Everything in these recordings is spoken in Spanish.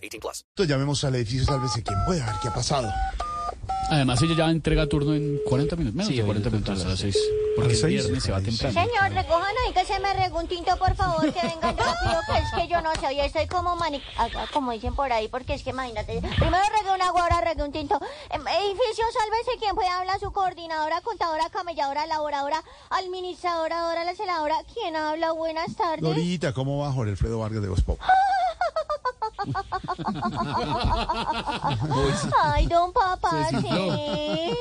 18 plus. Entonces llamemos al edificio, sálvese quien pueda, a ver qué ha pasado. Además, ella ya entrega turno en 40 minutos, menos de 40 minutos a las 6. Porque ¿A el viernes se va temprano. Señor, recojan ahí que se me regue un tinto, por favor, que vengan rápido, que es que yo no sé, hoy estoy como mani... ah, ah, como dicen por ahí, porque es que imagínate, primero regué un agua, ahora regué un tinto. Em, Edificio, sálvese quien pueda hablar, su coordinadora, contadora, camelladora, laboradora, administradora, dora, la celadora. ¿Quién habla? Buenas tardes. Dorita, ¿cómo va Jorge Alfredo Vargas de Voz Pop? Ay, don papacito. Ay,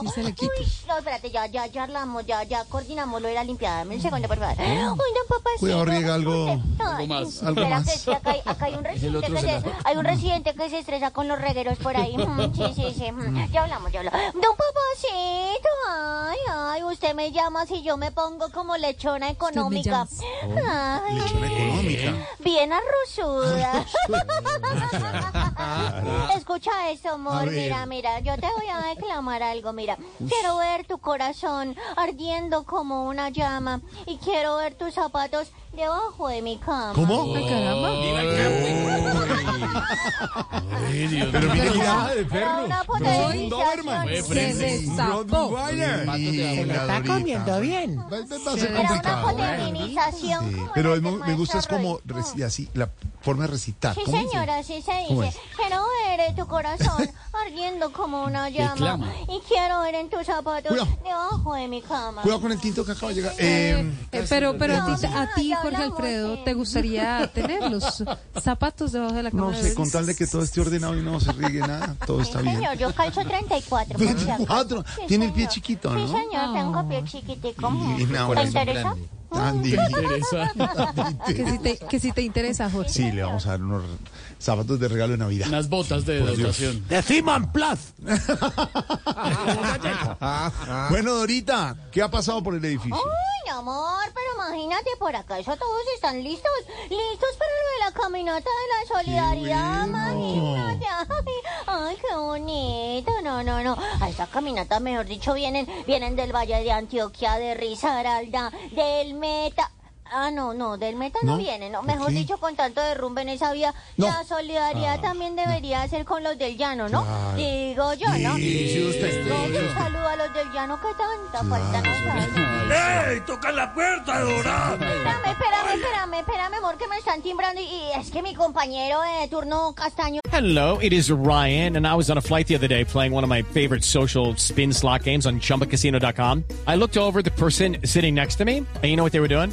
sí se le quita. Uy, no, espérate, ya, ya, ya hablamos, ya, ya coordinamos lo de la limpiada. Dame un segundo, por favor. Uy, don papacito. Cuidado, riega algo- más. algo espera, más. que acá, hay, acá hay un residente que se hay un residente que se estresa con los regueros por ahí. Mm, Sí, sí, sí. mm, Ya hablamos, ya hablamos. Don papacito, ay, ay, usted me llama si yo me pongo como lechona económica. Ay, Lechona económica. bien arrozuda. Escucha esto, A amor. Mira, mira, yo te voy a declamar algo. Mira, quiero ver tu corazón ardiendo como una llama y quiero ver tus zapatos debajo de mi cama. ¿Cómo? Ay, caramba. Pero mire, mira. Era una Doberman. potenciación. Se destapó. Está comiendo bien. Va, a ser complicado. como pero es me gusta es como así la forma de recitar. Sí, señora, así se ¿Cómo dice. es? Quiero ver eh, tu corazón ardiendo como una llama. Y quiero ver en tus zapatos Cuidado. debajo de mi cama. Cuidado con el tinto que acaba de llegar. Eh, Eh, pero pero a ti, Jorge Alfredo. ¿te gustaría tener los zapatos debajo de la cama? No de sé, con tal de que todo esté ordenado y no se riegue nada, todo Sí, está bien. señor, yo calzo 34. por si acaso. 24. Sí, Tiene el pie señor. chiquito, Sí, ¿no? señor, tengo pie chiquitico. ¿Te interesa? Tan divino. Que si te, que si te interesa, Jorge. Sí, le vamos a dar unos zapatos de regalo de Navidad. Unas botas de dotación. De Simon Plus. bueno, Dorita, ¿qué ha pasado por el edificio? Uy, amor, imagínate, por acá eso todos están listos, listos para lo de la caminata de la solidaridad, imagínate. Ay, ay, qué bonito, no, no, no. A esa caminata, mejor dicho, vienen, vienen del Valle de Antioquia, de Risaralda, del Meta. Ah, no, no, del Meta no, ¿No? viene, no. ¿Por Mejor dicho, con tanto derrumbe en esa vía, No. la solidaridad Ah, también debería ser con los del llano, ¿no? Claro. Digo yo, ¿no? Sí, usted. Digo, un saludo a los del llano que tanta falta nos hacen. ¡Ey! ¡Toca la puerta, Dora! Espérame, espérame, espérame, espérame, amor, que me están timbrando y, y es que mi compañero de turno castaño Hello, it is Ryan, and I was on a flight the other day playing one of my favorite social spin slot games on ChumbaCasino.com. I looked over at the person sitting next to me, and you know what they were doing?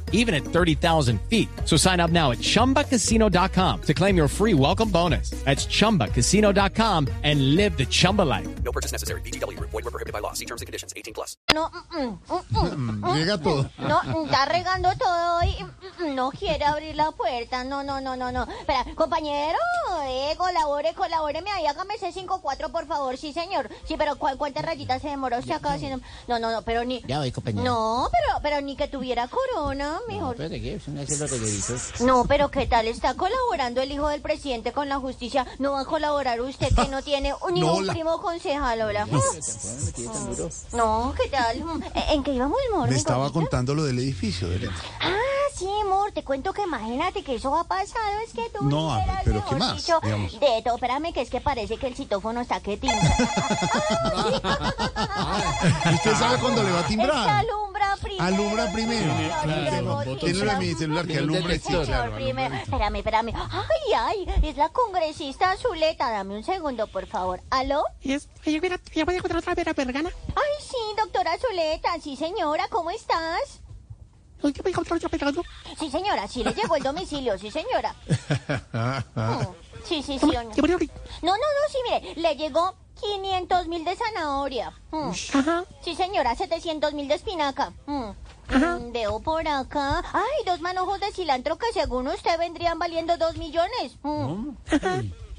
even at 30,000 feet. So sign up now at ChumbaCasino.com to claim your free welcome bonus. That's ChumbaCasino.com and live the Chumba life. No purchase necessary. BGW. Void were prohibited by law. See terms and conditions. 18 plus. no, mm, mm, mm, mm, Llega todo. no, mm, está regando todo y mm, mm, no quiere abrir la puerta, no, no, no, no, no. Espera, compañero, eh, colabore, colabóreme ahí, hágame ese 5-4, por favor, sí, señor. Sí, pero ¿cuál, ¿cuántas rayitas se demoró usted acá haciendo? No, no, no, pero ni... Ya voy, compañero. No, pero, pero ni que tuviera corona, mejor. Pero qué, regueritos. No, pero ¿qué tal está colaborando el hijo del presidente con la justicia? ¿No va a colaborar usted que no tiene ni No, un la- primo concejal. No, ¿qué tal? ¿En qué íbamos, amor? Me estaba contando lo del edificio. Ah, sí, amor, te cuento que imagínate que eso ha pasado, es que tú No, a ver, vieras, pero ¿qué más? dicho, de todo, espérame, que es que parece que el citófono está que tinta. ¿Usted sabe cuándo le va a que timbrar? Alumbra primero. Alumbra primero. Tiene mi celular que alumbra. Sí, claro, primero. Espérame, espérame. Ay, ay, es la congresista Zuleta. Dame un segundo, por favor. ¿Aló? ¿Ya voy a encontrar otra vez a Vergana? Ay, sí, doctora Zuleta. Sí, señora, ¿cómo estás? ¿Hoy voy a encontrar otra Vergana? Sí, señora, sí le llegó el domicilio, sí, señora. Mm, Sí, sí, sí. No, no, no, sí, mire, le llegó 500 mil de zanahoria. Mm. Sí, señora, 700 mil de espinaca. Mm. Mm, Veo por acá. Ay, dos manojos de cilantro que según usted vendrían valiendo 2 millones. Mm.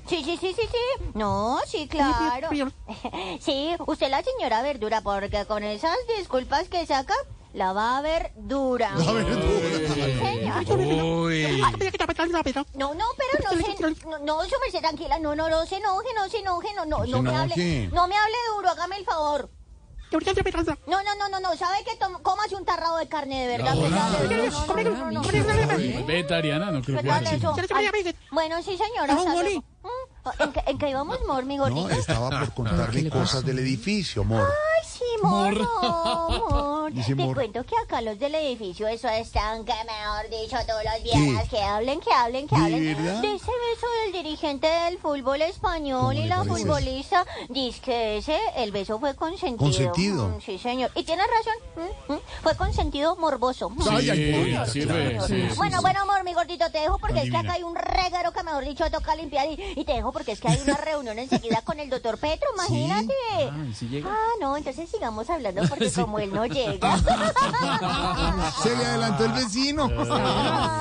Sí, sí, sí, sí, sí. No, sí, claro. Sí, usted la señora verdura, porque con esas disculpas que saca, la va a ver dura. La verdura. Sí, No, no, pero no se, no, no, su merced, tranquila, no, no, no se enoje, no se enoje, no, no, no me hable, no me hable duro, hágame el favor. No, no, no, no, no, ¿sabe que cómase un tarrado de carne de verdad? pues, dale, no, no, no, no. Es vegetariana, no creo Pues que. Bueno, sí, señora. Mm, ¿En qué, íbamos, mor, mi gordito? No, estaba por contarle cosas del edificio, amor. Mor, no, mor. Dice Te mor. cuento que acá los del edificio, eso están, que mejor dicho, todos los viernes, que hablen, que hablen, que ¿De hablen. verdad? De ese beso del dirigente del fútbol español ¿Cómo y la parece? futbolista. Dice que ese, el beso fue consentido. ¿Consentido? Mm, sí, señor. Y tienes razón, mm, mm, fue consentido morboso. Sí, Señor, sí, señor. sí, sí, Bueno, sí. bueno, amor, mi gordito, te dejo porque es que acá hay un reguero que, mejor dicho, toca limpiar. Y, y te dejo porque es que hay una reunión enseguida con el doctor Petro, imagínate. Ah, no, entonces sigamos hablando porque como él no llega. Se le adelantó el vecino.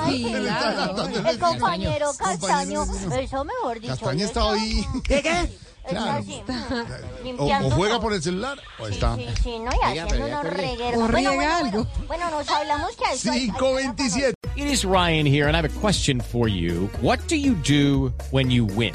Ay, Se le está adelantando el el vecino. compañero Castaño, Compañero eso mejor dicho. Está ahí. ¿Qué, qué? Está Claro. así, O, limpiando o juega todo. por el celular o Sí, está. sí, sí, no, y haciendo pero ya unos corrí. regueros. O Bueno, riega bueno, algo. bueno, bueno, nos hablamos que hay- 527. It is Ryan here, and I have a question for you. What do you do when you win?